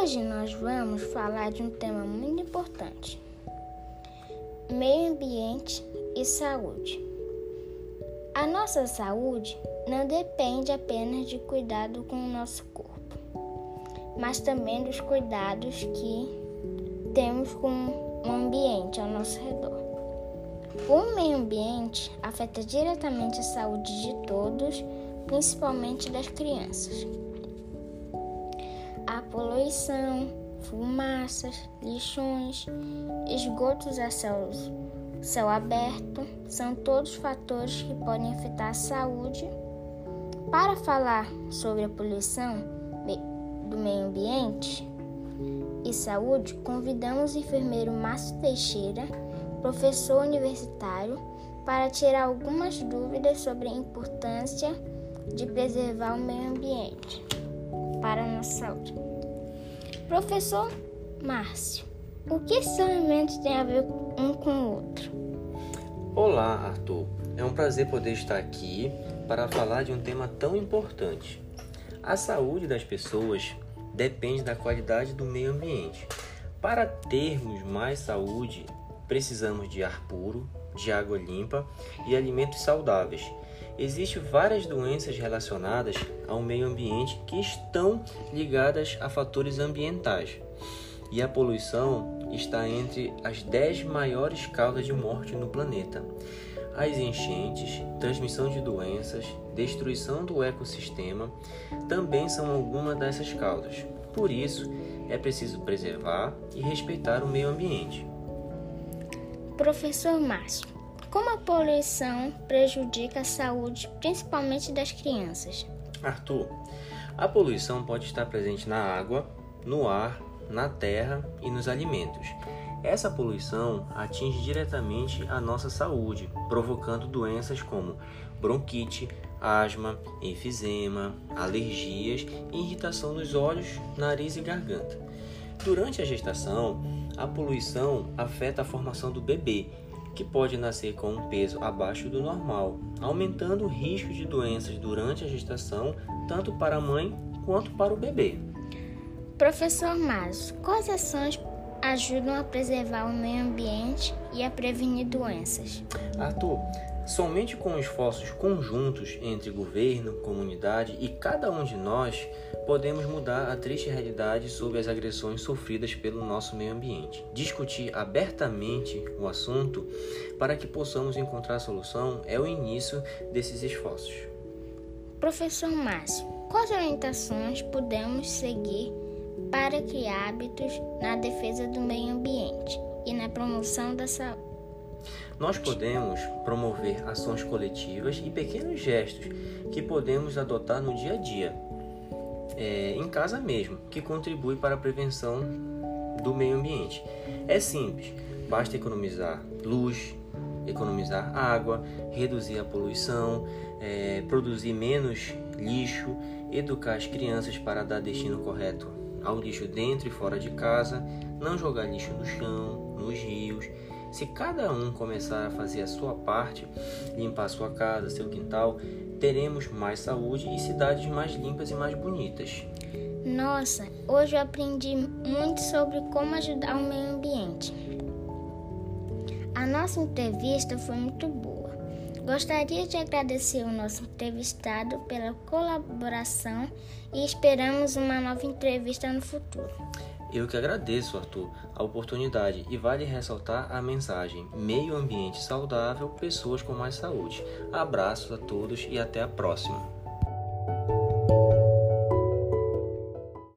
Hoje nós vamos falar de um tema muito importante: meio ambiente e saúde. A nossa saúde não depende apenas de cuidado com o nosso corpo, mas também dos cuidados que temos com o ambiente ao nosso redor. O meio ambiente afeta diretamente a saúde de todos, principalmente das crianças. A poluição, fumaças, lixões, esgotos a céu, céu aberto são todos fatores que podem afetar a saúde. Para falar sobre a poluição do meio ambiente e saúde, convidamos o enfermeiro Márcio Teixeira, professor universitário, para tirar algumas dúvidas sobre a importância de preservar o meio ambiente para a nossa saúde. Professor Márcio, o que esses elementos têm a ver um com o outro? Olá, Arthur. É um prazer poder estar aqui para falar de um tema tão importante. A saúde das pessoas depende da qualidade do meio ambiente. Para termos mais saúde, precisamos de ar puro, de água limpa e alimentos saudáveis. Existem várias doenças relacionadas ao meio ambiente que estão ligadas a fatores ambientais. E a poluição está entre as 10 maiores causas de morte no planeta. As enchentes, transmissão de doenças, destruição do ecossistema também são algumas dessas causas. Por isso, é preciso preservar e respeitar o meio ambiente. Professor Márcio, como a poluição prejudica a saúde, principalmente das crianças? Arthur, a poluição pode estar presente na água, no ar, na terra e nos alimentos. Essa poluição atinge diretamente a nossa saúde, provocando doenças como bronquite, asma, enfisema, alergias e irritação nos olhos, nariz e garganta. Durante a gestação, a poluição afeta a formação do bebê que pode nascer com um peso abaixo do normal, aumentando o risco de doenças durante a gestação, tanto para a mãe quanto para o bebê. Professor Mazo, quais ações ajudam a preservar o meio ambiente e a prevenir doenças? Arthur, somente com esforços conjuntos entre governo, comunidade e cada um de nós podemos mudar a triste realidade sobre as agressões sofridas pelo nosso meio ambiente. Discutir abertamente o assunto para que possamos encontrar solução é o início desses esforços. Professor Márcio, quais orientações podemos seguir para criar hábitos na defesa do meio ambiente e na promoção da saúde? Nós podemos promover ações coletivas e pequenos gestos que podemos adotar no dia a dia é, em casa mesmo, que contribui para a prevenção do meio ambiente. É simples, basta economizar luz, economizar água, reduzir a poluição, é, produzir menos lixo, educar as crianças para dar destino correto ao lixo dentro e fora de casa, não jogar lixo no chão, nos rios. Se cada um começar a fazer a sua parte, limpar sua casa, seu quintal, teremos mais saúde e cidades mais limpas e mais bonitas. Nossa, hoje eu aprendi muito sobre como ajudar o meio ambiente. A nossa entrevista foi muito boa. Gostaria de agradecer o nosso entrevistado pela colaboração e esperamos uma nova entrevista no futuro. Eu que agradeço, Arthur, a oportunidade e vale ressaltar a mensagem: meio ambiente saudável, pessoas com mais saúde. Abraços a todos e até a próxima.